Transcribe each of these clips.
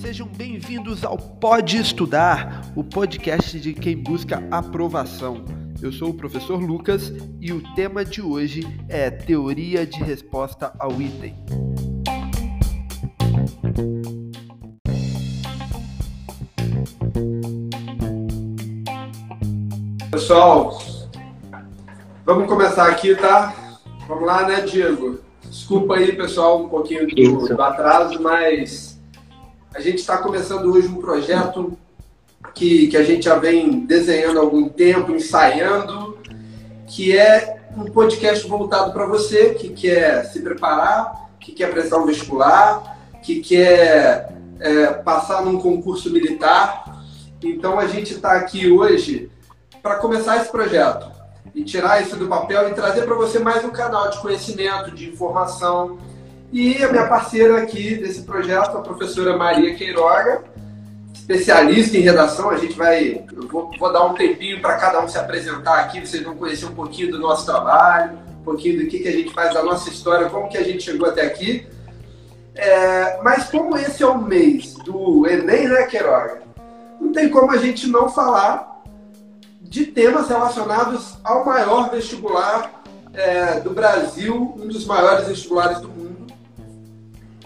Sejam bem-vindos ao Pode Estudar, o podcast de quem busca aprovação. Eu sou o professor Lucas e o tema de hoje é Teoria de Resposta ao Item. Pessoal, vamos começar aqui, tá? Vamos lá, né, Diego? Desculpa aí, pessoal, um pouquinho do, do atraso, mas a gente está começando hoje um projeto que, que a gente já vem desenhando há algum tempo, ensaiando, que é um podcast voltado para você que quer se preparar, que quer prestar um vestibular, que quer é, passar num concurso militar. Então a gente está aqui hoje para começar esse projeto e tirar isso do papel e trazer para você mais um canal de conhecimento, de informação. E a minha parceira aqui desse projeto, a professora Maria Queiroga, especialista em redação. A gente vai, eu vou, vou dar um tempinho para cada um se apresentar aqui, vocês vão conhecer um pouquinho do nosso trabalho, um pouquinho do que, que a gente faz da nossa história, como que a gente chegou até aqui. É, mas como esse é o mês do Enem, né, Queiroga? Não tem como a gente não falar de temas relacionados ao maior vestibular é, do Brasil, um dos maiores vestibulares do mundo.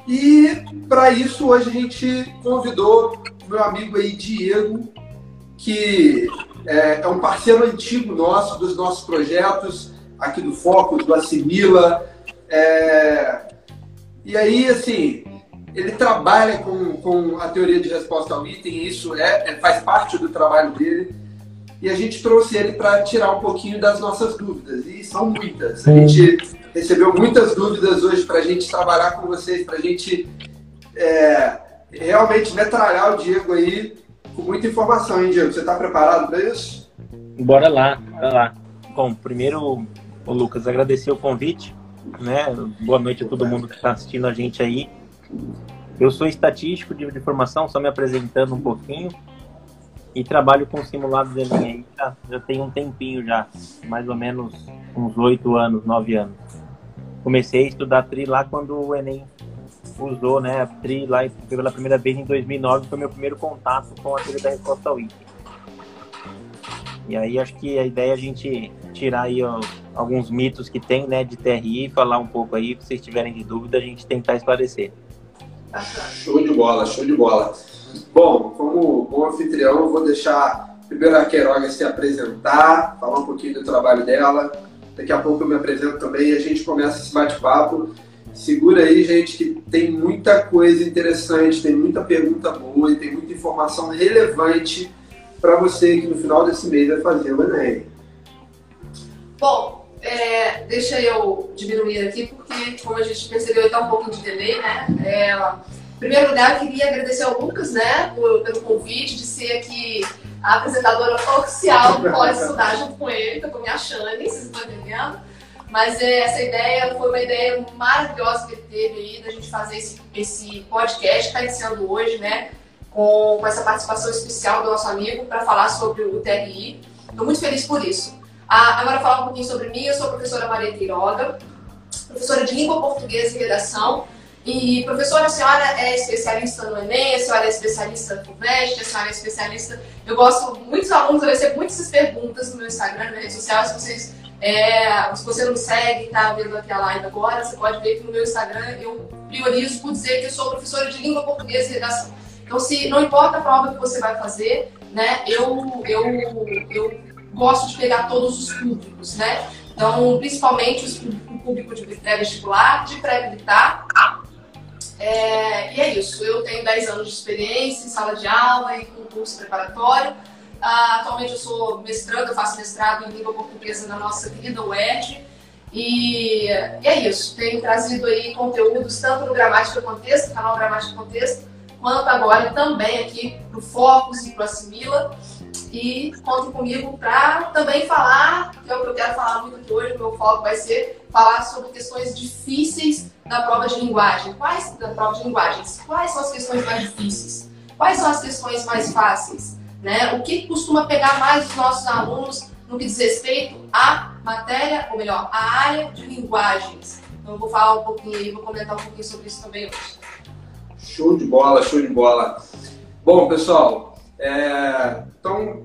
E para isso hoje a gente convidou meu amigo aí Diego, que é, é, um parceiro antigo nosso, dos nossos projetos, aqui do Focus, do Assimila. É, e aí, assim, ele trabalha com, com a teoria de resposta ao item, isso é, é faz parte do trabalho dele e a gente trouxe ele para tirar um pouquinho das nossas dúvidas. E são muitas. A gente recebeu muitas dúvidas hoje para a gente trabalhar com vocês, para a gente é, realmente metralhar o Diego aí com muita informação, hein, Diego? Você está preparado para isso? Bora lá, bora lá. Bom, primeiro, o Lucas, agradecer o convite. Né? Boa noite a todo mundo que está assistindo a gente aí. Eu sou estatístico de, de formação, só me apresentando um pouquinho e trabalho com simulados Enem aí já, já tem um tempinho já, mais ou menos uns oito anos, nove anos. Comecei a estudar TRI lá quando o Enem usou, né, a TRI lá pela primeira vez em 2009, foi meu primeiro contato com a teoria da resposta ao. E aí acho que a ideia é a gente tirar aí ó, alguns mitos que tem, né, de TRI, falar um pouco aí, se vocês tiverem de dúvida, a gente tentar esclarecer. Show de bola, show de bola. Bom, como bom anfitrião, eu vou deixar primeiro a Queiroga se apresentar, falar um pouquinho do trabalho dela. Daqui a pouco eu me apresento também e a gente começa esse bate-papo. Segura aí, gente, que tem muita coisa interessante, tem muita pergunta boa e tem muita informação relevante para você que no final desse mês vai fazer o Enem. Bom, é, deixa eu diminuir aqui, porque como a gente percebeu, está um pouco de delay, né? É, em primeiro lugar, eu queria agradecer ao Lucas, né, pelo convite de ser aqui a apresentadora oficial do Pode Estudar junto com ele, que eu tô me achando, vocês estão entendendo? Mas é, essa ideia foi uma ideia maravilhosa que ele teve aí, da gente fazer esse, esse podcast que está iniciando hoje, né, com, com essa participação especial do nosso amigo para falar sobre o TRI. Estou muito feliz por isso. Ah, agora falar um pouquinho sobre mim, eu sou a professora Maria Queiroga, professora de língua portuguesa e redação, e, professora, a senhora é especialista no Enem, a senhora é especialista no FUVEST, a senhora é especialista... Eu gosto, muitos alunos, eu recebo muitas perguntas no meu Instagram, na rede social, se vocês... É, se você não me segue e está vendo aqui a live agora, você pode ver que no meu Instagram eu priorizo por dizer que eu sou professora de língua portuguesa e redação. Então, se não importa a prova que você vai fazer, né, eu, eu, eu gosto de pegar todos os públicos, né? Então, principalmente o público de pré-vestibular, de pré-militar é, e é isso, eu tenho 10 anos de experiência em sala de aula e concurso preparatório. Ah, atualmente eu sou mestrando, eu faço mestrado em língua portuguesa na nossa querida UERJ. E, e é isso, tenho trazido aí conteúdos tanto no Gramática Contexto, canal Gramática Contexto, quanto agora também aqui pro Focus e pro Assimila. E conto comigo para também falar, que é o que eu quero falar muito aqui hoje, o meu foco vai ser falar sobre questões difíceis da prova de linguagem. Quais da prova de linguagens? Quais são as questões mais difíceis? Quais são as questões mais fáceis? Né? O que costuma pegar mais os nossos alunos no que diz respeito à matéria, ou melhor, à área de linguagens? Então eu vou falar um pouquinho aí, vou comentar um pouquinho sobre isso também hoje. Show de bola, show de bola. Bom, pessoal, é, então,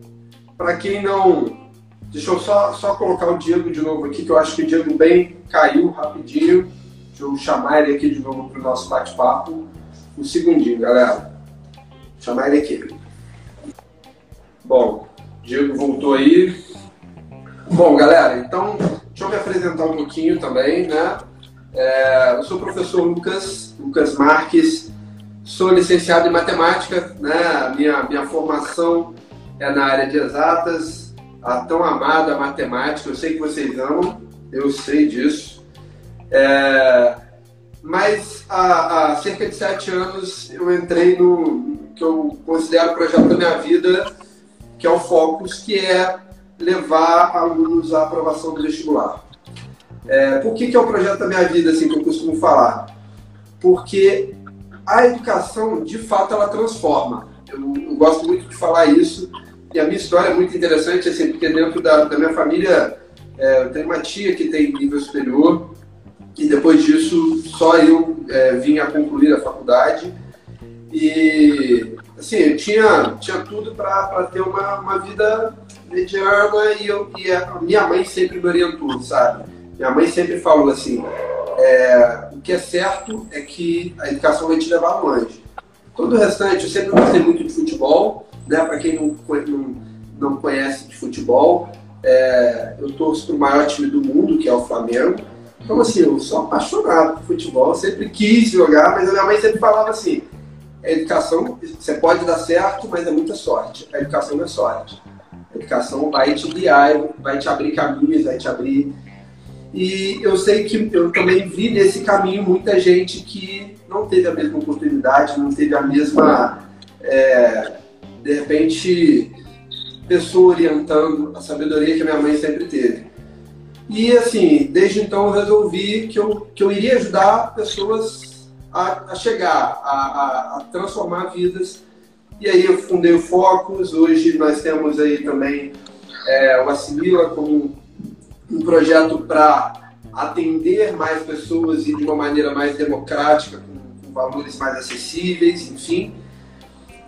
para quem não. Deixa eu só, só colocar o Diego de novo aqui, que eu acho que o Diego bem caiu rapidinho. Deixa eu chamar ele aqui de novo para o nosso bate-papo. Um segundinho, galera. Vou chamar ele aqui. Bom, Diego voltou aí. Bom, galera, então deixa eu me apresentar um pouquinho também, né? É, eu sou o professor Lucas, Lucas Marques, sou licenciado em matemática, né? Minha, minha formação é na área de exatas, a tão amada matemática, eu sei que vocês amam, eu sei disso. É, mas há, há, cerca de sete anos eu entrei no que eu considero o projeto da minha vida, que é o Focus, que é levar alunos à aprovação do vestibular. É, por que, que é o projeto da minha vida, assim, que eu costumo falar? Porque a educação, de fato, ela transforma. Eu, eu, gosto muito de falar isso. E a minha história é muito interessante, assim, porque dentro da, da minha família, é, eu tenho uma tia que tem nível superior, e depois disso, só eu é, vim a concluir a faculdade. E, assim, eu tinha, tinha tudo para ter uma, uma vida mediana e, eu, e a minha mãe sempre me orientou, sabe? Minha mãe sempre falou assim: é, o que é certo é que a educação vai te levar longe. Todo o restante, eu sempre gostei muito de futebol, né? Para quem não, não, não conhece de futebol, é, eu torço para o maior time do mundo, que é o Flamengo. Então, assim, eu sou apaixonado por futebol, sempre quis jogar, mas a minha mãe sempre falava assim: a educação, você pode dar certo, mas é muita sorte. A educação não é sorte. A educação vai te guiar, vai te abrir caminhos, vai te abrir e eu sei que eu também vi nesse caminho muita gente que não teve a mesma oportunidade, não teve a mesma, é, de repente, pessoa orientando a sabedoria que a minha mãe sempre teve. E assim, desde então eu resolvi que eu, que eu iria ajudar pessoas a, a chegar, a, a, a transformar vidas. E aí eu fundei o Focus, hoje nós temos aí também é, o Assimila como um projeto para atender mais pessoas e de uma maneira mais democrática, com, com valores mais acessíveis, enfim.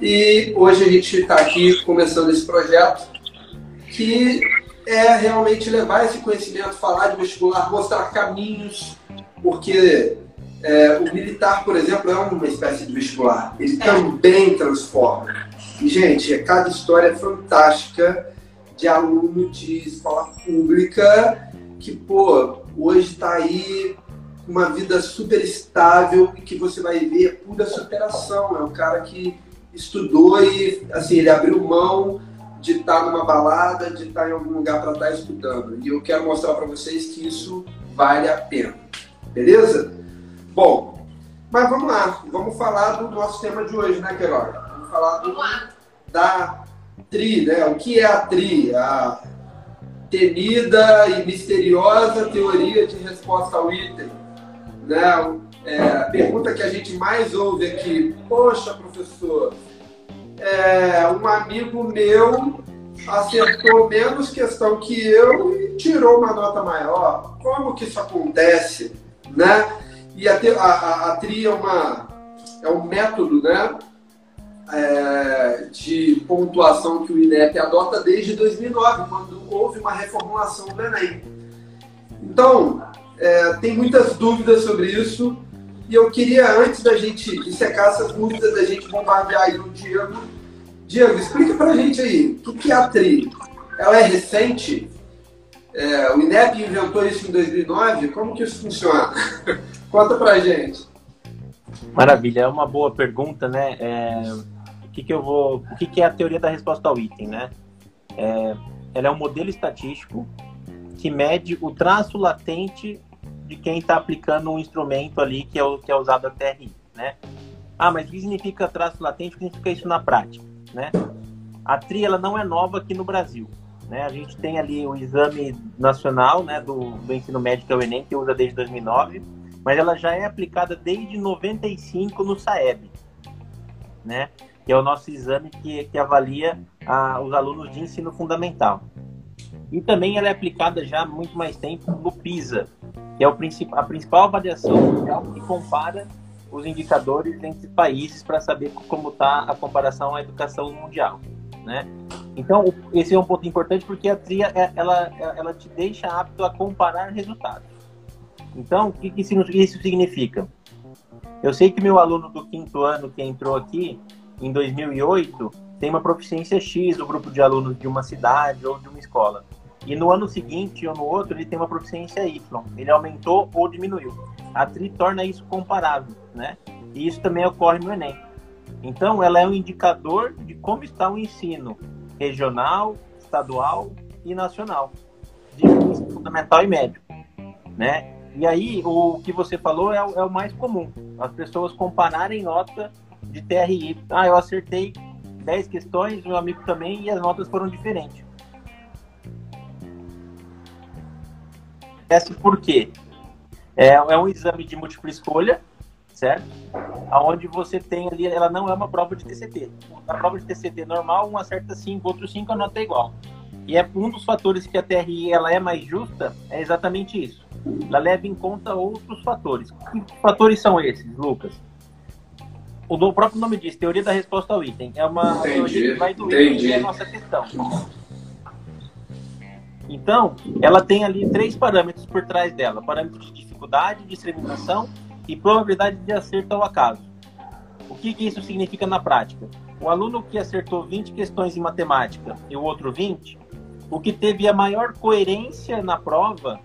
E hoje a gente está aqui começando esse projeto que é realmente levar esse conhecimento, falar de vestibular, mostrar caminhos, porque é, o militar, por exemplo, é uma espécie de vestibular. Ele é. também transforma. E, gente, cada história é fantástica de aluno de escola pública que, pô, hoje está aí uma vida super estável e que você vai ver é pura superação. É um cara que estudou e, assim, ele abriu mão de estar numa balada, de estar em algum lugar para estar estudando. E eu quero mostrar para vocês que isso vale a pena. Beleza? Bom, mas vamos lá. Vamos falar do nosso tema de hoje, né, Queiroga? Vamos falar do, da TRI, né? O que é a TRI? A temida e misteriosa teoria de resposta ao item. Né? É, a pergunta que a gente mais ouve aqui, poxa, professor, é, um amigo meu acertou menos questão que eu e tirou uma nota maior. Como que isso acontece? Né? E a, a, a TRI é, uma, é um método né, é, de pontuação que o INEP adota desde 2009, quando houve uma reformulação do Enem. Então, é, tem muitas dúvidas sobre isso e eu queria, antes da gente dissecar essas dúvidas, da gente bombardear aí o Diego. Diego, explica pra gente aí, o que é a TRI? Ela é recente? É, o INEP inventou isso em 2009? Como que isso funciona? Conta pra gente. Maravilha, é uma boa pergunta, né? É, que, que eu vou. O que, que é a teoria da resposta ao item, né? É, ela é um modelo estatístico que mede o traço latente de quem está aplicando um instrumento ali que é, o, que é usado a TRI, né? Ah, mas o que significa traço latente? O que significa isso na prática, né? A TRI ela não é nova aqui no Brasil, né? A gente tem ali o exame nacional, né, do, do ensino médio é o Enem, que usa desde 2009, mas ela já é aplicada desde 95 no SAEB, né? que é o nosso exame que, que avalia a, os alunos de ensino fundamental. E também ela é aplicada já há muito mais tempo no PISA, que é o, a principal avaliação mundial que compara os indicadores entre países para saber como está a comparação à educação mundial, né? Então, esse é um ponto importante porque a TRIA, é, ela, ela te deixa apto a comparar resultados. Então, o que isso significa? Eu sei que meu aluno do quinto ano que entrou aqui, em 2008, tem uma proficiência X do grupo de alunos de uma cidade ou de uma escola. E no ano seguinte ou no outro, ele tem uma proficiência Y. Ele aumentou ou diminuiu. A TRI torna isso comparável, né? E isso também ocorre no Enem. Então, ela é um indicador de como está o ensino regional, estadual e nacional, de ensino fundamental e médio, né? E aí, o que você falou é o, é o mais comum. As pessoas compararem nota de TRI. Ah, eu acertei 10 questões, meu amigo também, e as notas foram diferentes. Esse por quê? É, é um exame de múltipla escolha, certo? Aonde você tem ali, ela não é uma prova de TCT. A prova de TCT normal, um acerta 5, outro 5, a nota é igual. E é um dos fatores que a TRI ela é mais justa, é exatamente isso. Ela leva em conta outros fatores. Que fatores são esses, Lucas? O próprio nome diz, teoria da resposta ao item. É uma entendi, teoria que vai do item que é a nossa questão. Então, ela tem ali três parâmetros por trás dela: parâmetro de dificuldade, discriminação e probabilidade de acerto ao acaso. O que, que isso significa na prática? O aluno que acertou 20 questões em matemática e o outro 20, o que teve a maior coerência na prova,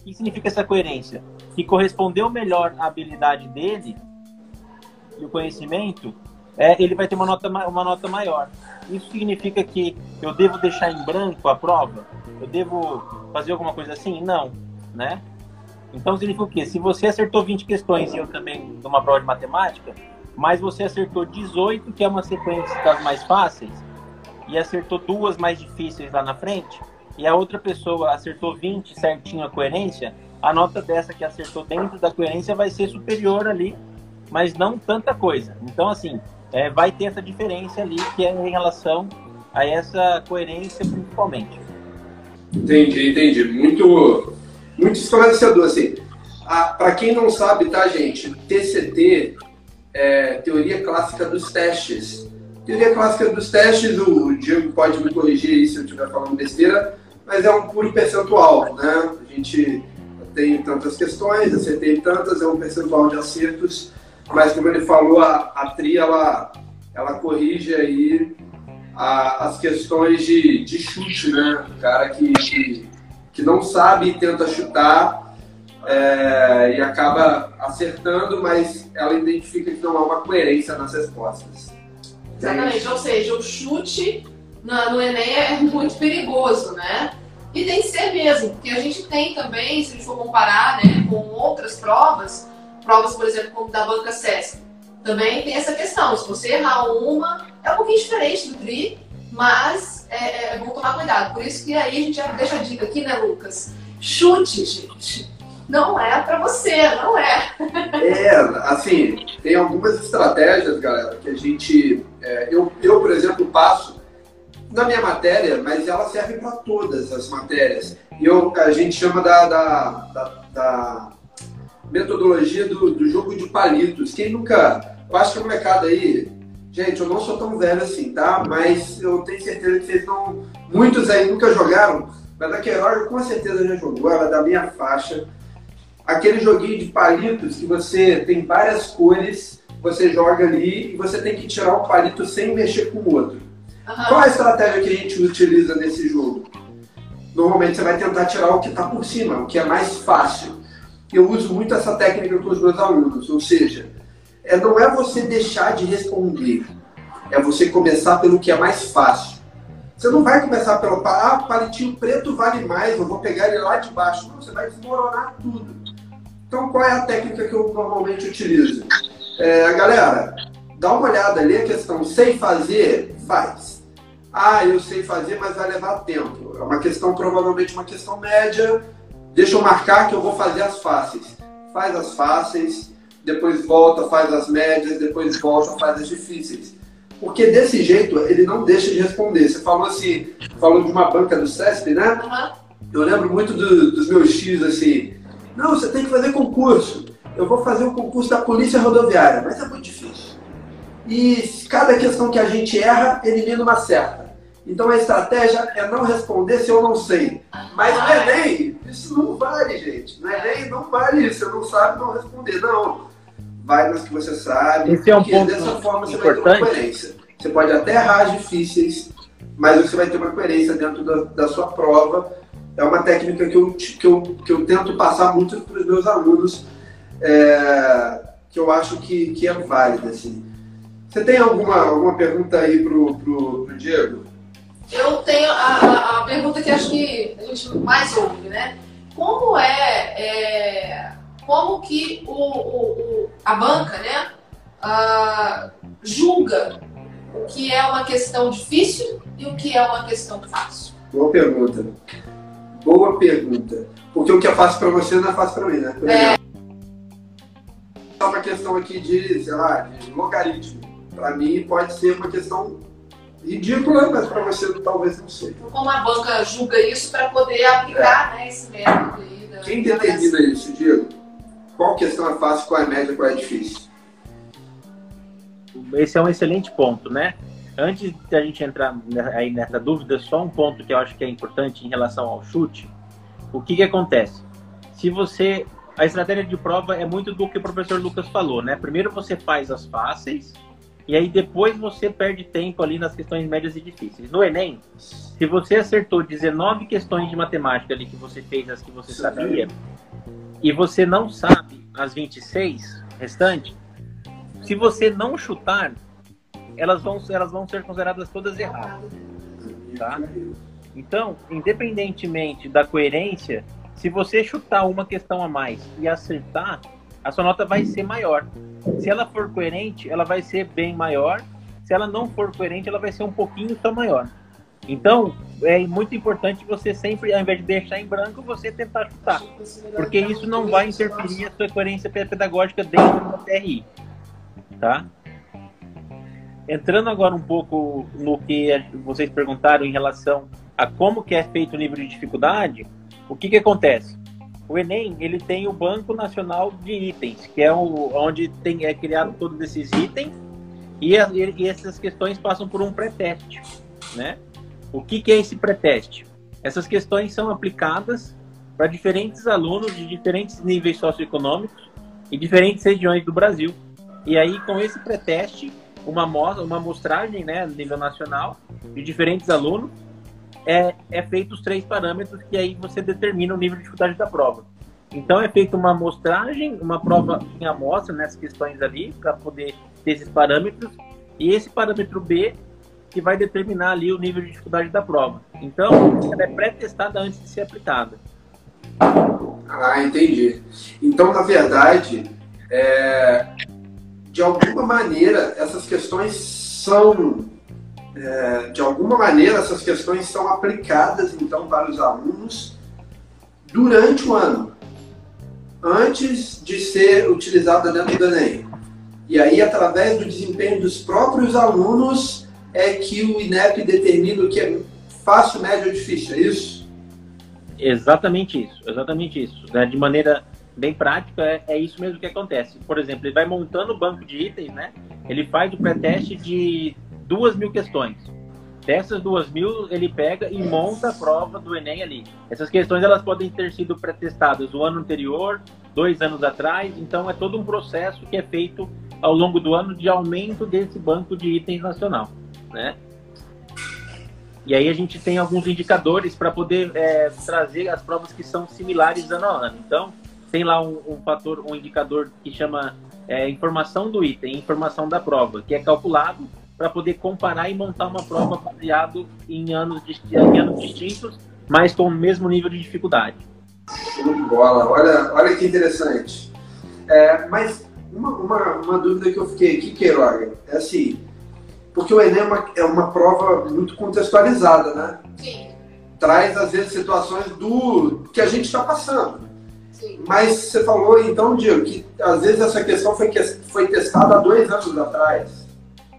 o que significa essa coerência? Que correspondeu melhor à habilidade dele e o conhecimento, é, ele vai ter uma nota, uma nota maior. Isso significa que eu devo deixar em branco a prova? Eu devo fazer alguma coisa assim? Não, né? Então significa o quê? Se você acertou 20 questões e eu também numa prova de matemática, mas você acertou 18, que é uma sequência das mais fáceis, e acertou duas mais difíceis lá na frente, e a outra pessoa acertou 20 certinho a coerência, a nota dessa que acertou dentro da coerência vai ser superior ali mas não tanta coisa. Então, assim, é, vai ter essa diferença ali que é em relação a essa coerência principalmente. Entendi, entendi. Muito, muito esclarecedor, assim. Para quem não sabe, tá, gente? TCT é Teoria Clássica dos Testes. Teoria Clássica dos Testes, o Diego pode me corrigir aí se eu estiver falando besteira, mas é um puro percentual, né? A gente tem tantas questões, acertei tantas, é um percentual de acertos mas como ele falou, a, a TRI ela, ela corrige aí a, as questões de, de chute, né? O cara que, que, que não sabe e tenta chutar é, e acaba acertando, mas ela identifica que não há uma coerência nas respostas. Exatamente, ou seja, o chute no, no Enem é muito perigoso, né? E tem que ser mesmo, porque a gente tem também, se a gente for comparar né, com outras provas, provas, por exemplo, como da banca SESC, também tem essa questão. Se você errar uma, é um pouquinho diferente do TRI, mas é, é bom tomar cuidado. Por isso que aí a gente já deixa a dica aqui, né, Lucas? Chute, gente. Não é para você, não é. é, assim, tem algumas estratégias, galera, que a gente. É, eu, eu, por exemplo, passo na minha matéria, mas ela serve para todas as matérias. E eu, a gente chama da, da, da, da metodologia do, do jogo de palitos. Quem nunca. Eu acho que a molecada aí. Gente, eu não sou tão velho assim, tá? Mas eu tenho certeza que vocês não. Muitos aí nunca jogaram. Mas a Queiroz com certeza já jogou, ela é da minha faixa. Aquele joguinho de palitos que você tem várias cores, você joga ali e você tem que tirar um palito sem mexer com o outro. Uhum. Qual a estratégia que a gente utiliza nesse jogo? Normalmente você vai tentar tirar o que está por cima, o que é mais fácil eu uso muito essa técnica com os meus alunos, ou seja, é, não é você deixar de responder, é você começar pelo que é mais fácil. Você não vai começar pelo ah, palitinho preto vale mais, eu vou pegar ele lá de baixo. Não, você vai desmoronar tudo. Então, qual é a técnica que eu normalmente utilizo? É, galera, dá uma olhada ali a questão sei fazer, faz. Ah, eu sei fazer, mas vai levar tempo. É uma questão, provavelmente uma questão média, Deixa eu marcar que eu vou fazer as fáceis. Faz as fáceis, depois volta, faz as médias, depois volta, faz as difíceis. Porque desse jeito ele não deixa de responder. Você falou assim, falou de uma banca do CESP, né? Uhum. Eu lembro muito do, dos meus X assim. Não, você tem que fazer concurso. eu vou fazer o um concurso da Polícia Rodoviária, mas é muito difícil. E cada questão que a gente erra, elimina uma certa. Então a estratégia é não responder se eu não sei. Mas no Enem, isso não vale, gente. No Enem não vale isso. Você não sabe, não responder. Não. Vai nas que você sabe. Esse é um ponto dessa forma você importante. vai ter uma coerência. Você pode até errar as difíceis, mas você vai ter uma coerência dentro da, da sua prova. É uma técnica que eu, que eu, que eu tento passar muito para os meus alunos, é, que eu acho que, que é válida. Assim. Você tem alguma, alguma pergunta aí pro, pro, pro Diego? Eu tenho a, a, a, pergunta que acho que a gente mais ouve, né? Como é, é como que o, o, o, a banca, né, uh, julga o que é uma questão difícil e o que é uma questão fácil? Boa pergunta. Boa pergunta. Porque o que é fácil para você não é fácil para mim, né? Por é. uma questão aqui de, sei lá, de logaritmo. Para mim pode ser uma questão ridícula, mas para você talvez não seja. Então, como a banca julga isso para poder aplicar é. né, esse método aí? Da, Quem determina isso, Diego? Qual questão é fácil, qual é média, qual é difícil? Esse é um excelente ponto, né? Antes de a gente entrar aí nessa dúvida, só um ponto que eu acho que é importante em relação ao chute. O que, que acontece? Se você. A estratégia de prova é muito do que o professor Lucas falou, né? Primeiro você faz as fáceis, e aí depois você perde tempo ali nas questões médias e difíceis. No Enem, se você acertou 19 questões de matemática ali que você fez as que você sabia, e você não sabe as 26 restantes, se você não chutar, elas vão, elas vão ser consideradas todas erradas. Tá? Então, independentemente da coerência, se você chutar uma questão a mais e acertar, a sua nota vai ser maior. Se ela for coerente, ela vai ser bem maior. Se ela não for coerente, ela vai ser um pouquinho só maior. Então, é muito importante você sempre, ao invés de deixar em branco, você tentar chutar. Porque isso não vai interferir a sua coerência pedagógica dentro da TRI tá? Entrando agora um pouco no que vocês perguntaram em relação a como que é feito o nível de dificuldade, o que que acontece? O Enem, ele tem o Banco Nacional de Itens, que é o, onde tem, é criado todos esses itens, e, a, e essas questões passam por um pré-teste, né? O que que é esse pré-teste? Essas questões são aplicadas para diferentes alunos de diferentes níveis socioeconômicos e diferentes regiões do Brasil. E aí, com esse pré-teste, uma, uma amostragem né, nível nacional de diferentes alunos, é, é feito os três parâmetros que aí você determina o nível de dificuldade da prova. Então, é feita uma amostragem, uma prova em amostra nessas questões ali, para poder ter esses parâmetros, e esse parâmetro B que vai determinar ali o nível de dificuldade da prova. Então, ela é pré-testada antes de ser aplicada. Ah, entendi. Então, na verdade, é, de alguma maneira, essas questões são, é, de alguma maneira, essas questões são aplicadas, então, para os alunos durante o ano, antes de ser utilizada dentro do Enem. E aí, através do desempenho dos próprios alunos, é que o INEP determina o que é fácil, médio ou difícil, é isso? Exatamente isso, exatamente isso. Né? De maneira bem prático, é, é isso mesmo que acontece. Por exemplo, ele vai montando o banco de itens, né? Ele faz o pré-teste de duas mil questões. Dessas duas mil, ele pega e monta a prova do Enem ali. Essas questões elas podem ter sido pré-testadas o ano anterior, dois anos atrás, então é todo um processo que é feito ao longo do ano de aumento desse banco de itens nacional, né? E aí a gente tem alguns indicadores para poder é, trazer as provas que são similares ano a ano. Então, tem lá um, um fator, um indicador que chama é, informação do item, informação da prova, que é calculado para poder comparar e montar uma prova baseado em anos, em anos distintos, mas com o mesmo nível de dificuldade. Show de bola, olha, olha que interessante. É, mas uma, uma, uma, dúvida que eu fiquei aqui, Queiroga, é assim, porque o Enem é uma, é uma prova muito contextualizada, né? Sim. Traz, às vezes, situações do que a gente está passando. Mas você falou então, Diego, que às vezes essa questão foi, foi testada há dois anos atrás.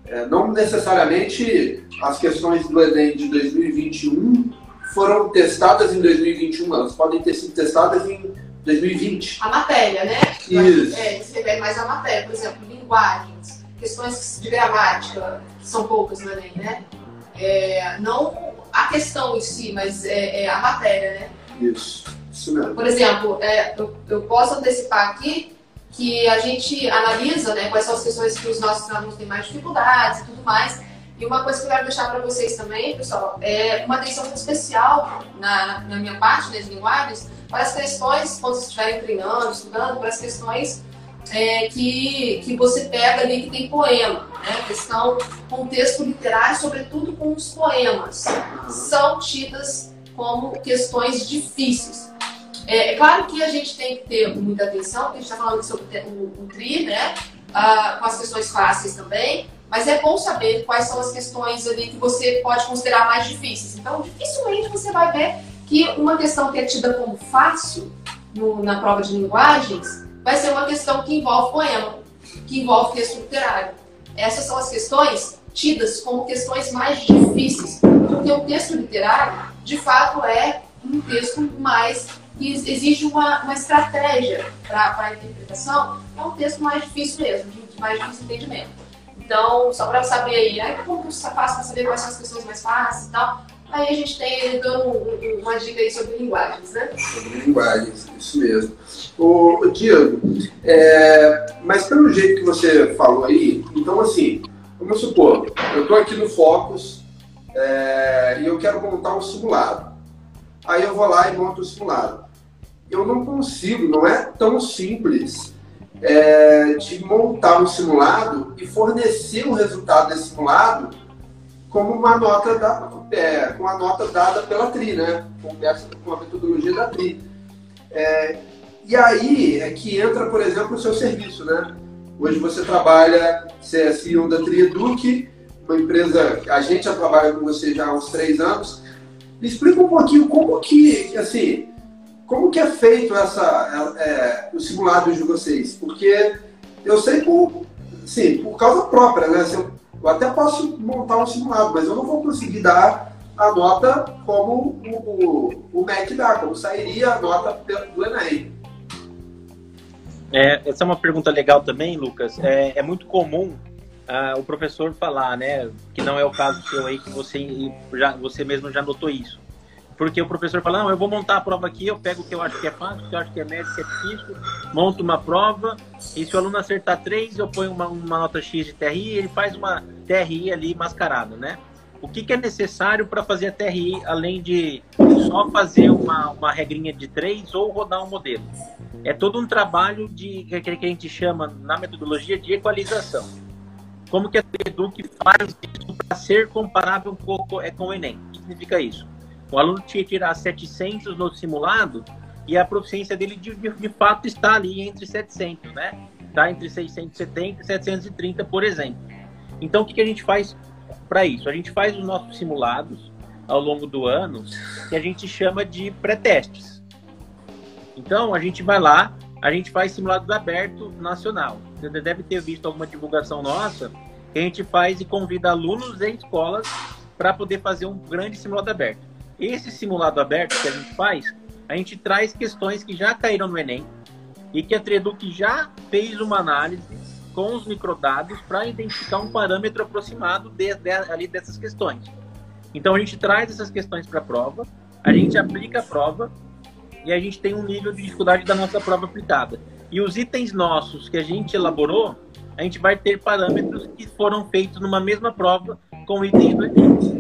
É, não necessariamente as questões do Enem de 2021 foram testadas em 2021, elas podem ter sido testadas em 2020. A matéria, né? Isso. É, se refere mais à matéria, por exemplo, linguagens, questões de gramática, que são poucas no Enem, né? É, não a questão em si, mas é, é a matéria, né? Isso, isso mesmo. Por exemplo, é, eu, eu posso antecipar aqui que a gente analisa né, quais são as questões que os nossos alunos têm mais dificuldades e tudo mais. E uma coisa que eu quero deixar para vocês também, pessoal, é uma atenção especial na, na, minha parte das linguagens para as questões, quando vocês estiverem treinando, estudando, para as questões é, que, que você pega ali que tem poema, né? Questão, contexto literário, sobretudo com os poemas, são tidas como questões difíceis. É, é, claro que a gente tem que ter muita atenção, porque a gente está falando sobre o, o TRI, né? Ah, com as questões fáceis também, mas é bom saber quais são as questões ali que você pode considerar mais difíceis. Então, dificilmente você vai ver que uma questão que é tida como fácil no, na prova de linguagens vai ser uma questão que envolve poema, que envolve texto literário. Essas são as questões tidas como questões mais difíceis, porque o texto literário, de fato, é um texto mais que exige uma, uma estratégia para a interpretação, é um texto mais difícil mesmo, de mais difícil entendimento. Então, só para saber aí, né, como que você faz para saber quais são as questões mais fáceis e tal, aí a gente tem dando um, uma dica aí sobre linguagens, né? Sobre linguagens, isso mesmo. O, Diego, é, mas pelo jeito que você falou aí, então assim, vamos supor, eu estou aqui no Focus é, e eu quero montar um simulado. Aí eu vou lá e monto o simulado. Eu não consigo, não é tão simples é, de montar um simulado e fornecer o resultado desse simulado como uma nota da, é, com a nota dada pela TRI, né? Com, essa, com a metodologia da TRI. É, e aí é que entra, por exemplo, o seu serviço, né? Hoje você trabalha, você é CEO da Trieduc, uma empresa, a gente já trabalha com você já há uns três anos. Me explica um pouquinho como que, assim, como que é feito essa, é, os simulados de vocês? Porque eu sei por, sim, por causa própria, né? Assim, eu até posso montar um simulado, mas eu não vou conseguir dar a nota como o, o, o MEC dá, como sairia a nota do Enem. É, essa é uma pergunta legal também, Lucas. É, é muito comum uh, o professor falar, né, que não é o caso seu aí, que você, já, você mesmo já notou isso. Porque o professor fala, não, eu vou montar a prova aqui, eu pego o que eu acho que é fácil, o que eu acho que é médio, que é difícil, monto uma prova, e se o aluno acertar três, eu ponho uma, uma nota X de TRI, ele faz uma TRI ali mascarada, né? O que, que é necessário para fazer a TRI, além de só fazer uma, uma regrinha de três ou rodar um modelo? É todo um trabalho de que a gente chama na metodologia de equalização. Como que a Educ faz isso para ser comparável com, é, com o Enem? O que significa isso? O aluno tinha que tirar 700 no simulado e a proficiência dele de, de, de fato está ali entre 700, né? Está entre 670 e 730, por exemplo. Então, o que, que a gente faz para isso? A gente faz os nossos simulados ao longo do ano que a gente chama de pré-testes. Então, a gente vai lá, a gente faz simulados aberto nacional. Você deve ter visto alguma divulgação nossa que a gente faz e convida alunos em escolas para poder fazer um grande simulado aberto. Esse simulado aberto que a gente faz, a gente traz questões que já caíram no Enem e que a Treduc já fez uma análise com os microdados para identificar um parâmetro aproximado de, de, ali dessas questões. Então a gente traz essas questões para a prova, a gente aplica a prova e a gente tem um nível de dificuldade da nossa prova aplicada. E os itens nossos que a gente elaborou, a gente vai ter parâmetros que foram feitos numa mesma prova com itens do Enem.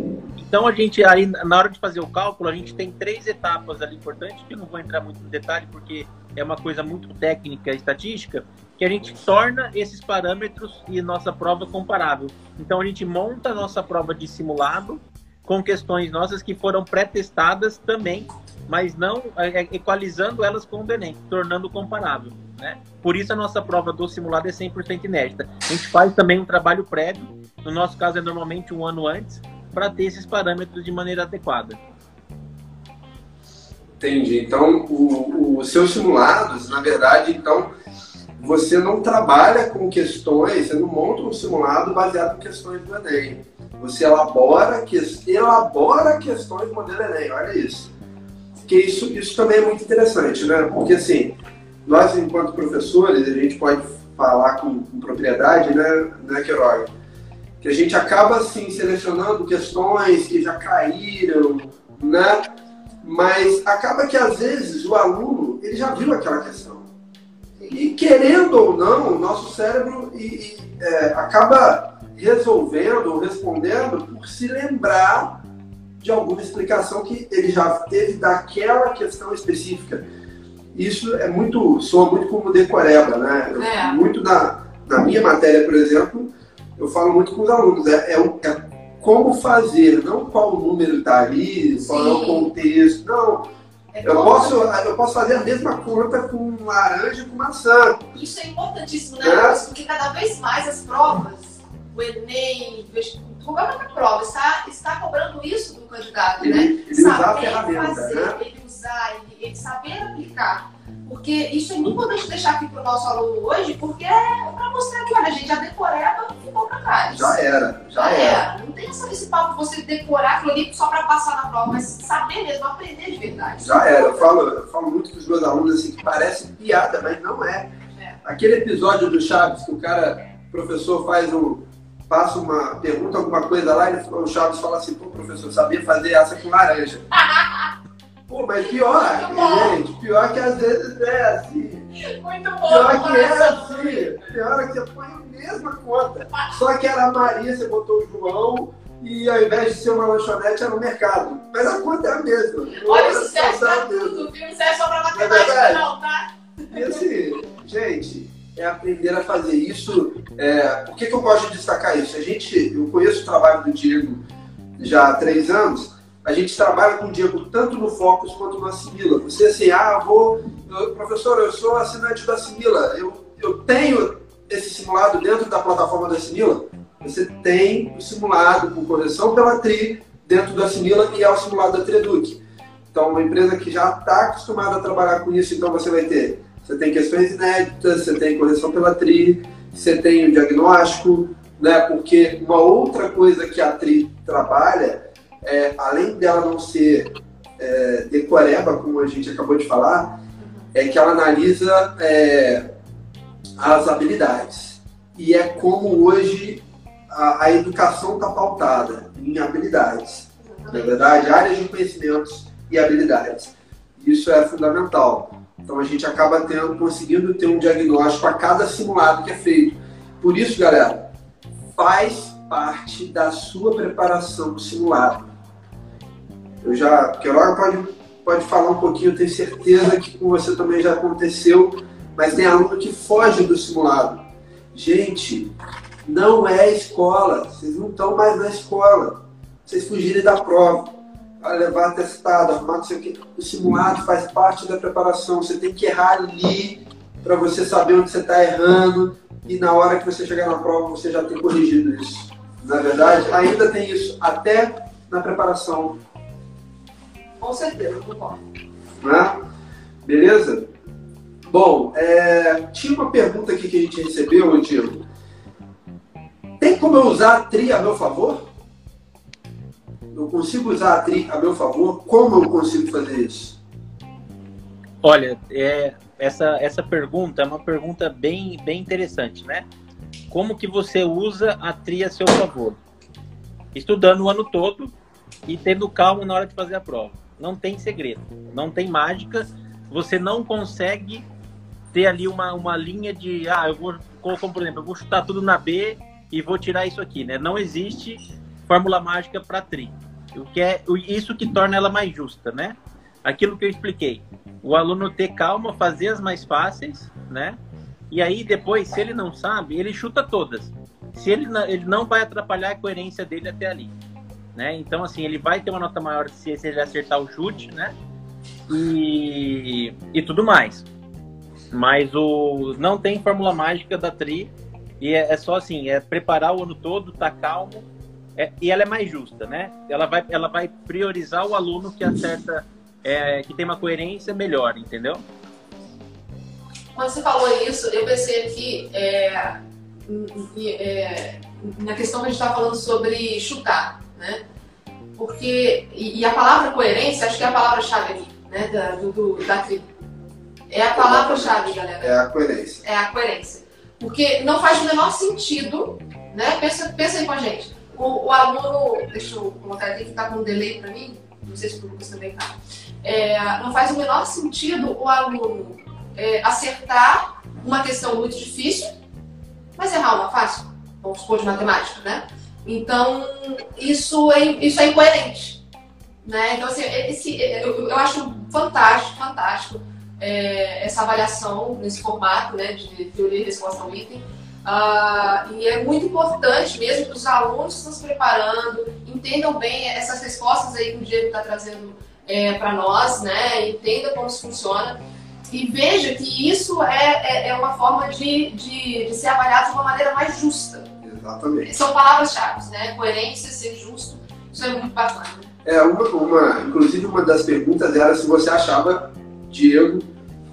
Então a gente aí na hora de fazer o cálculo, a gente tem três etapas ali importantes, que eu não vou entrar muito no detalhe porque é uma coisa muito técnica estatística, que a gente torna esses parâmetros e nossa prova comparável. Então a gente monta a nossa prova de simulado com questões nossas que foram pré-testadas também, mas não é, é, equalizando elas com o Enem, tornando comparável. Né? Por isso a nossa prova do simulado é 100% inédita. A gente faz também um trabalho prévio, no nosso caso é normalmente um ano antes, para ter esses parâmetros de maneira adequada. Entendi. Então, os seus simulados, na verdade, então, você não trabalha com questões, você não monta um simulado baseado em questões do Enem. Você elabora, que, elabora questões do modelo Enem, olha isso. Porque isso, isso também é muito interessante, né? Porque assim, nós enquanto professores, a gente pode falar com, com propriedade, né, né, Queiroga? Que a gente acaba assim selecionando questões que já caíram, né? Mas acaba que às vezes o aluno ele já viu aquela questão. E querendo ou não, o nosso cérebro e, e, é, acaba resolvendo ou respondendo por se lembrar de alguma explicação que ele já teve daquela questão específica. Isso é muito, soa muito como decoreba, né? É. Muito na, na minha matéria, por exemplo, eu falo muito com os alunos, é, é, é como fazer, não qual número está ali, qual Sim. é o contexto, não. É eu, posso, eu posso fazer a mesma conta com laranja e com maçã. Isso é importantíssimo, né, é. Porque cada vez mais as provas, o Enem, o programa da prova está, está cobrando isso do candidato, ele, né? Ele saber usar a ferramenta, fazer, né? ele usar, ele, ele saber aplicar. Porque isso é muito importante deixar aqui para o nosso aluno hoje, porque é para mostrar que, olha, gente, a decoreba ficou para trás. Já era, já, já era. era. Não tem essa, esse papo de você decorar aquilo ali só para passar na prova, mas saber mesmo, aprender de verdade. Já era. Eu falo, eu falo muito com os meus alunos assim, que parece piada, mas não é. é. Aquele episódio do Chaves que o cara, o professor faz um passa uma pergunta, alguma coisa lá, e o Chaves fala assim, pô, professor, sabia fazer essa com laranja. pô, mas pior, gente, pior que às vezes é assim. Muito bom. Pior que é assim. Pior é que você põe a mesma conta. Só que era a Maria, você botou o João, e ao invés de ser uma lanchonete, era no mercado. Mas a conta é a mesma. Olha, isso serve pra tudo, viu? Não serve só pra matemática, é não, tá? E assim, gente, é aprender a fazer isso. É, por que, que eu gosto de destacar isso? A gente, eu conheço o trabalho do Diego já há três anos. A gente trabalha com o Diego tanto no Focus quanto no Assimila. Você assim, ah, vou, professor, eu sou assinante do Assimila. Eu, eu tenho esse simulado dentro da plataforma do Assimila. Você tem o simulado com correção pela TRI dentro do Assimila e é o simulado da Treduc. Então, uma empresa que já está acostumada a trabalhar com isso, então você vai ter você tem questões inéditas, você tem correção pela TRI, você tem o diagnóstico, né? Porque uma outra coisa que a TRI trabalha, é, além dela não ser é, decoreba, como a gente acabou de falar, é que ela analisa é, as habilidades. E é como hoje a, a educação está pautada em habilidades. Na verdade, áreas de conhecimentos e habilidades. Isso é fundamental. Então a gente acaba tendo, conseguindo ter um diagnóstico a cada simulado que é feito. Por isso, galera, faz parte da sua preparação do simulado. Eu já, Queiroga pode, pode falar um pouquinho, tenho certeza que com você também já aconteceu, mas tem aluno que foge do simulado. Gente, não é escola, vocês não estão mais na escola. Vocês fugirem da prova a levar testado, arrumar não sei o que. O simulado faz parte da preparação. Você tem que errar ali para você saber onde você está errando e na hora que você chegar na prova você já tem corrigido isso. Na verdade, ainda tem isso até na preparação. Com certeza, concordo. Né? Beleza? Bom, é... tinha uma pergunta aqui que a gente recebeu, Diego. Tem como eu usar a TRI a meu favor? eu consigo usar a TRI a meu favor? Como eu consigo fazer isso? Olha, é, essa, essa pergunta é uma pergunta bem, bem interessante, né? Como que você usa a TRI a seu favor? Estudando o ano todo e tendo calma na hora de fazer a prova. Não tem segredo, não tem mágica. Você não consegue ter ali uma, uma linha de, ah, eu vou, como por exemplo, eu vou chutar tudo na B e vou tirar isso aqui, né? Não existe fórmula mágica para TRI. O que é isso que torna ela mais justa, né? Aquilo que eu expliquei. O aluno ter calma, fazer as mais fáceis, né? E aí depois, se ele não sabe, ele chuta todas. Se ele não, ele não vai atrapalhar a coerência dele até ali, né? Então assim, ele vai ter uma nota maior se, ele acertar o chute, né? E, e tudo mais. Mas o não tem fórmula mágica da tri e é, é só assim, é preparar o ano todo, tá calmo é, e ela é mais justa, né? Ela vai, ela vai priorizar o aluno que acerta, é, que tem uma coerência melhor, entendeu? Quando você falou isso, eu pensei aqui é, é, na questão que a gente estava falando sobre chutar, né? Porque, e, e, a palavra coerência, acho que é a palavra-chave aqui, né, da, do, da tribo. É a palavra-chave, galera. É a coerência. É a coerência. Porque não faz o menor sentido, né? Pensa, pensa aí com a gente. O, o aluno, deixa eu colocar aqui que está com um delay para mim, não sei se o Lucas também está. É, não faz o menor sentido o aluno é, acertar uma questão muito difícil, mas errar uma fácil, vamos supor de matemática, né? Então, isso é, isso é incoerente. Né? Então, assim, esse, eu, eu acho fantástico, fantástico é, essa avaliação nesse formato né, de teoria e resposta ao item. Uh, e é muito importante mesmo que os alunos estão se preparando, entendam bem essas respostas aí que o Diego está trazendo é, para nós, né? entenda como isso funciona e veja que isso é, é, é uma forma de, de, de, ser avaliado de uma maneira mais justa. Exatamente. São palavras-chave, né? Coerência, ser justo, isso é muito bacana. É, uma, uma, inclusive uma das perguntas era se você achava, Diego,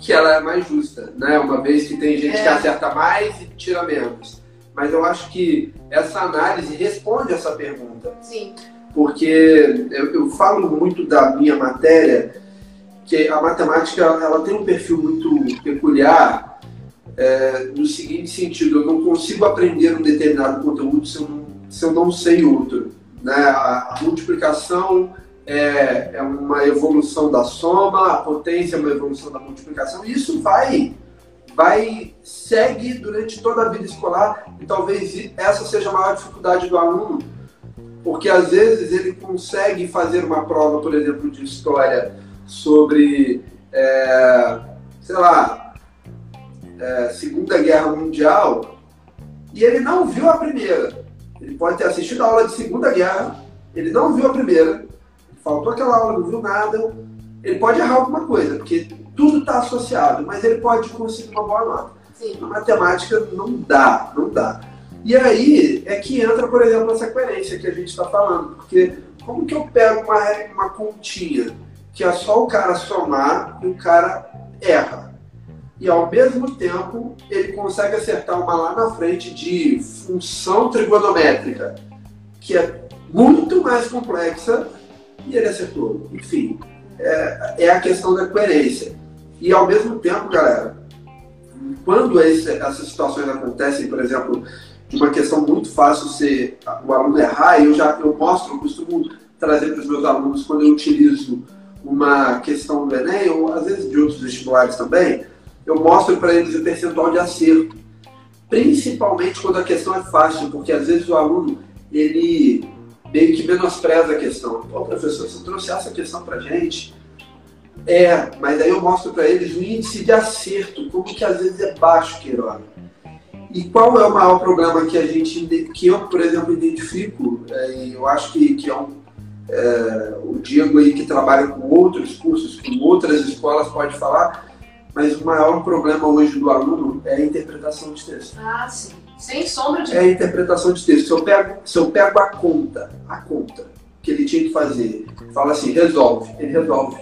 que ela é mais justa, né? Uma vez que tem gente é. que acerta mais e tira menos. Mas eu acho que essa análise responde essa pergunta. Sim. Porque eu, eu falo muito da minha matéria, que a matemática ela tem um perfil muito peculiar, é, no seguinte sentido, eu não consigo aprender um determinado conteúdo se eu não, se eu não sei outro. Né? A, a multiplicação é, é uma evolução da soma, a potência é uma evolução da multiplicação, e isso vai, vai segue durante toda a vida escolar, e talvez essa seja a maior dificuldade do aluno, porque às vezes ele consegue fazer uma prova, por exemplo, de história sobre, é, sei lá, é, Segunda Guerra Mundial, e ele não viu a primeira. Ele pode ter assistido a aula de Segunda Guerra, ele não viu a primeira, faltou aquela aula, não viu nada, ele pode errar alguma coisa, porque tudo está associado, mas ele pode conseguir uma boa nota. Sim. Na matemática não dá, não dá. E aí é que entra, por exemplo, essa coerência que a gente está falando, porque como que eu pego uma, uma continha que é só o cara somar e o cara erra? E ao mesmo tempo ele consegue acertar uma lá na frente de função trigonométrica, que é muito mais complexa e ele acertou. Enfim, é, é a questão da coerência. E ao mesmo tempo, galera, quando esse, essas situações acontecem, por exemplo, de uma questão muito fácil ser o aluno errar, eu já eu mostro, eu costumo trazer para os meus alunos quando eu utilizo uma questão do Enem, ou às vezes de outros vestibulares também, eu mostro para eles o percentual de acerto. Principalmente quando a questão é fácil, porque às vezes o aluno ele meio que menospreza a questão. Pô, professor, você trouxe essa questão para gente? É, mas aí eu mostro para eles o índice de acerto, como que às vezes é baixo, Queiroga. E qual é o maior problema que a gente, que eu, por exemplo, identifico, é, eu acho que, que é um, é, o Diego aí que trabalha com outros cursos, com outras escolas pode falar, mas o maior problema hoje do aluno é a interpretação de texto. Ah, sim. Sem sombra de É a interpretação de texto. Se eu pego, se eu pego a conta, a conta que ele tinha que fazer, fala assim, resolve, ele resolve.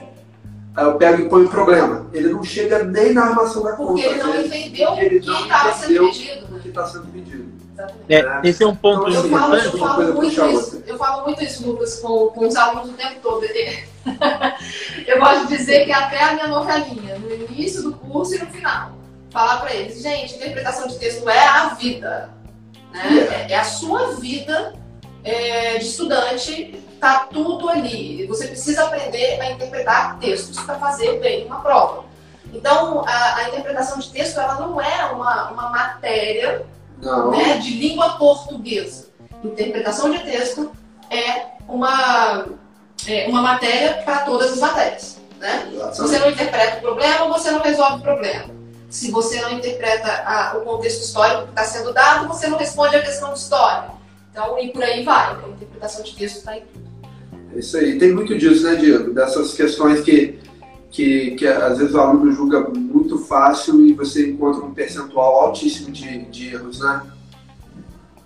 Aí eu pego e ponho o problema. Ele não chega nem na armação da Porque conta. ele não entendeu o porque que estava sendo pedido. o que está sendo pedido. Exatamente. É, esse é um ponto Então, Eu falo, eu importante. falo muito isso, eu falo muito isso, Lucas, com, com os alunos o tempo todo. Eu gosto de dizer que até a minha novelinha, no início do curso e no final, falar para eles, gente, interpretação de texto é a vida. Né? É, é a sua vida é, de estudante, tá tudo ali. Você precisa aprender a interpretar textos para fazer bem uma prova. Então, a, a interpretação de texto ela não é uma, uma matéria Não. né, de língua portuguesa. Interpretação de texto é uma, é uma matéria para todas as matérias. Né? Se você não interpreta o problema, você não resolve o problema. Se você não interpreta a- o contexto histórico que está sendo dado, você não responde a questão de história. Então, e por aí vai. A interpretação de texto está em tudo. Isso aí. Tem muito disso, né, Diego? Dessas questões que, que, que às vezes o aluno julga muito fácil e você encontra um percentual altíssimo de, de erros, né?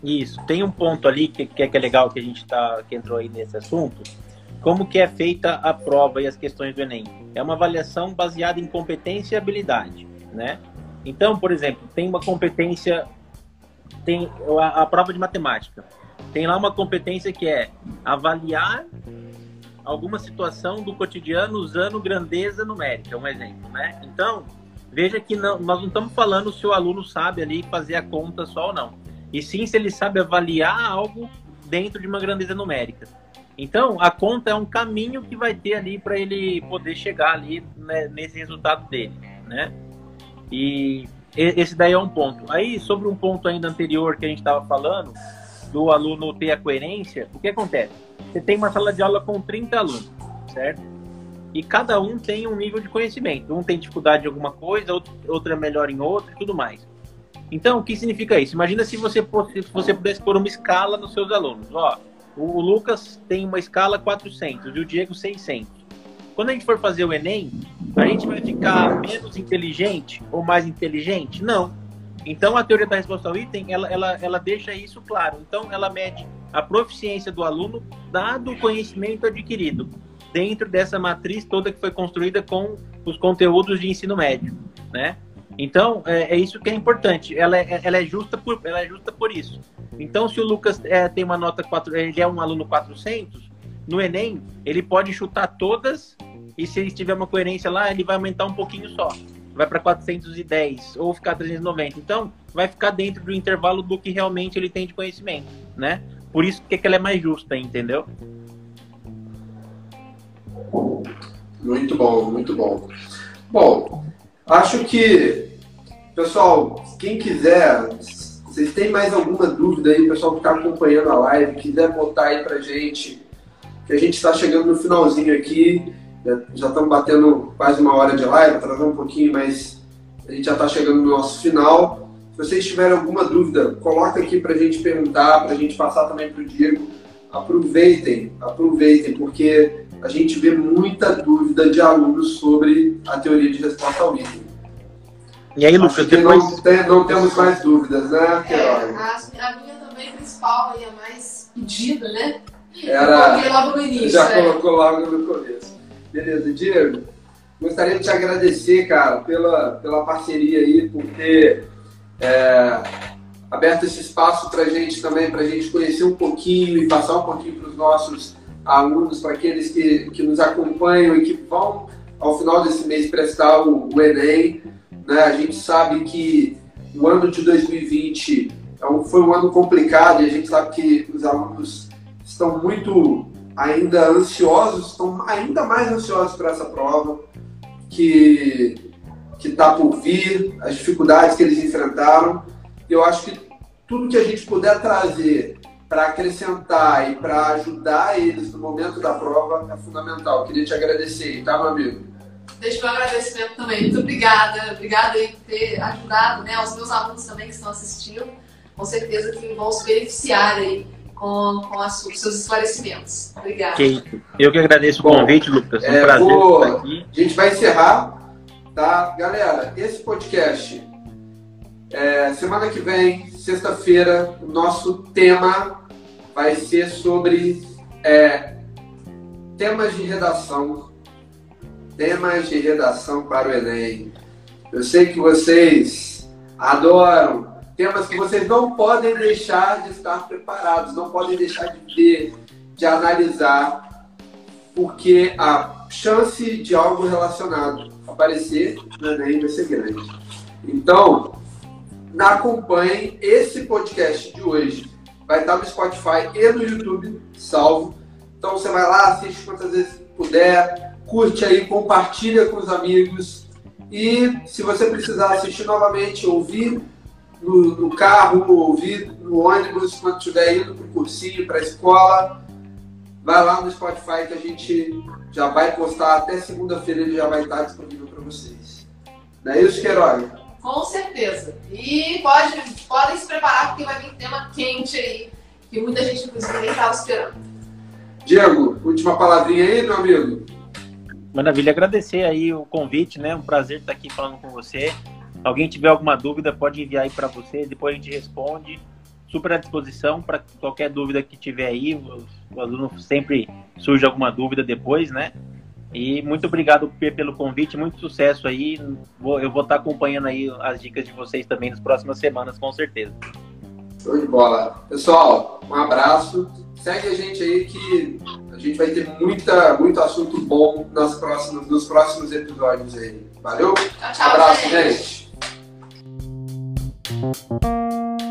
Isso. Tem um ponto ali que, é que é legal que a gente tá, que entrou aí nesse assunto. Como que é feita a prova e as questões do Enem? É uma avaliação baseada em competência e habilidade, né? Então, por exemplo, tem uma competência, tem a, a prova de matemática. Tem lá uma competência que é avaliar alguma situação do cotidiano usando grandeza numérica, um exemplo, né? Então, veja que não, nós não estamos falando se o aluno sabe ali fazer a conta só ou não, e sim se ele sabe avaliar algo dentro de uma grandeza numérica. Então, a conta é um caminho que vai ter ali para ele poder chegar ali né, nesse resultado dele, né? E esse daí é um ponto. Aí, sobre um ponto ainda anterior que a gente estava falando, do aluno ter a coerência, o que acontece? Você tem uma sala de aula com 30 alunos, certo? E cada um tem um nível de conhecimento. Um tem dificuldade em alguma coisa, outro, outro é melhor em outra e tudo mais. Então, o que significa isso? Imagina se você, se você pudesse pôr uma escala nos seus alunos. Ó, o Lucas tem uma escala 400 e o Diego 600. Quando a gente for fazer o Enem, a gente vai ficar menos inteligente ou mais inteligente? Não. Então, a teoria da resposta ao item, ela, ela, ela deixa isso claro. Então, ela mede a proficiência do aluno dado o conhecimento adquirido dentro dessa matriz toda que foi construída com os conteúdos de ensino médio, né? Então, é, é isso que é importante. Ela é, ela é, justa, por, ela é justa por isso. Então, se o Lucas é, tem uma nota 4, ele é um aluno 400, no Enem, ele pode chutar todas e se ele tiver uma coerência lá, ele vai aumentar um pouquinho só. Vai para 410 ou ficar 390. Então, vai ficar dentro do intervalo do que realmente ele tem de conhecimento, né? Por isso que, é que ela é mais justa, entendeu? Muito bom, muito bom. Bom, acho que, pessoal, quem quiser, vocês têm mais alguma dúvida aí, pessoal que está acompanhando a live, quiser botar aí pra gente, que a gente está chegando no finalzinho aqui, já estamos batendo quase uma hora de live, atrasando um pouquinho, mas a gente já está chegando no nosso final. Se vocês tiverem alguma dúvida, coloca aqui para a gente perguntar, para a gente passar também para o Diego. Aproveitem, aproveitem, porque a gente vê muita dúvida de alunos sobre a teoria de resposta ao item. E aí, Lucas, depois... Não, tem, não, temos mais dúvidas, né, É, a, a minha também principal, e a mais pedida, né? Era... Eu logo no início. Já é. colocou logo no começo. Beleza, Diego, gostaria de te agradecer, cara, pela, pela parceria aí, por ter é, aberto esse espaço para a gente também, para a gente conhecer um pouquinho e passar um pouquinho para os nossos alunos, para aqueles que, que nos acompanham e que vão, ao final desse mês, prestar o, o Enem. Né? A gente sabe que o ano de 2020 é foi um ano complicado e a gente sabe que os alunos estão muito ainda ansiosos, estão ainda mais ansiosos para essa prova, que que está por vir, as dificuldades que eles enfrentaram. Eu acho que tudo que a gente puder trazer para acrescentar e para ajudar eles no momento da prova é fundamental. Queria te agradecer, tá, meu amigo? Deixa o meu agradecimento também. Muito obrigada. Obrigada aí por ter ajudado, né? Aos meus alunos também que estão assistindo. Com certeza que vão se beneficiar aí com, com as- os seus esclarecimentos. Obrigada. Eu que agradeço o Bom, convite, Lucas. É um prazer vou- estar aqui. A gente vai encerrar, tá? Galera, esse podcast, é, semana que vem, sexta-feira, o nosso tema vai ser sobre é, temas de redação. Temas de redação para o Enem. Eu sei que vocês adoram temas que vocês não podem deixar de estar preparados, não podem deixar de ver, de analisar, porque a chance de algo relacionado aparecer no Enem vai ser grande. Então, acompanhem esse podcast de hoje. Vai estar no Spotify e no YouTube, salvo. Então você vai lá, assiste quantas vezes puder, curte aí, compartilha com os amigos. E se você precisar assistir novamente, ouvir no, no carro, ouvir no ônibus, quando estiver indo para o cursinho, para a escola, vai lá no Spotify que a gente já vai postar até segunda-feira, ele já vai estar disponível para vocês. Não é isso, Queiroga? Com certeza. E pode, podem se preparar porque vai vir tema quente aí, que muita gente, inclusive, nem estava esperando. Diego, última palavrinha aí, meu amigo. Maravilha, agradecer aí o convite, né? Um prazer estar aqui falando com você. Alguém tiver alguma dúvida, pode enviar aí para você, depois a gente responde. Super à disposição para qualquer dúvida que tiver aí. O, o aluno sempre surge alguma dúvida depois, né? E muito obrigado P, pelo convite, muito sucesso aí. Vou- eu vou estar acompanhando aí as dicas de vocês também nas próximas semanas, com certeza. Show de bola. Pessoal, um abraço. Segue a gente aí que A gente vai ter muita, muito assunto bom nas próximas, nos próximos episódios aí. Valeu? Tchau, tchau, Abraço, gente. gente.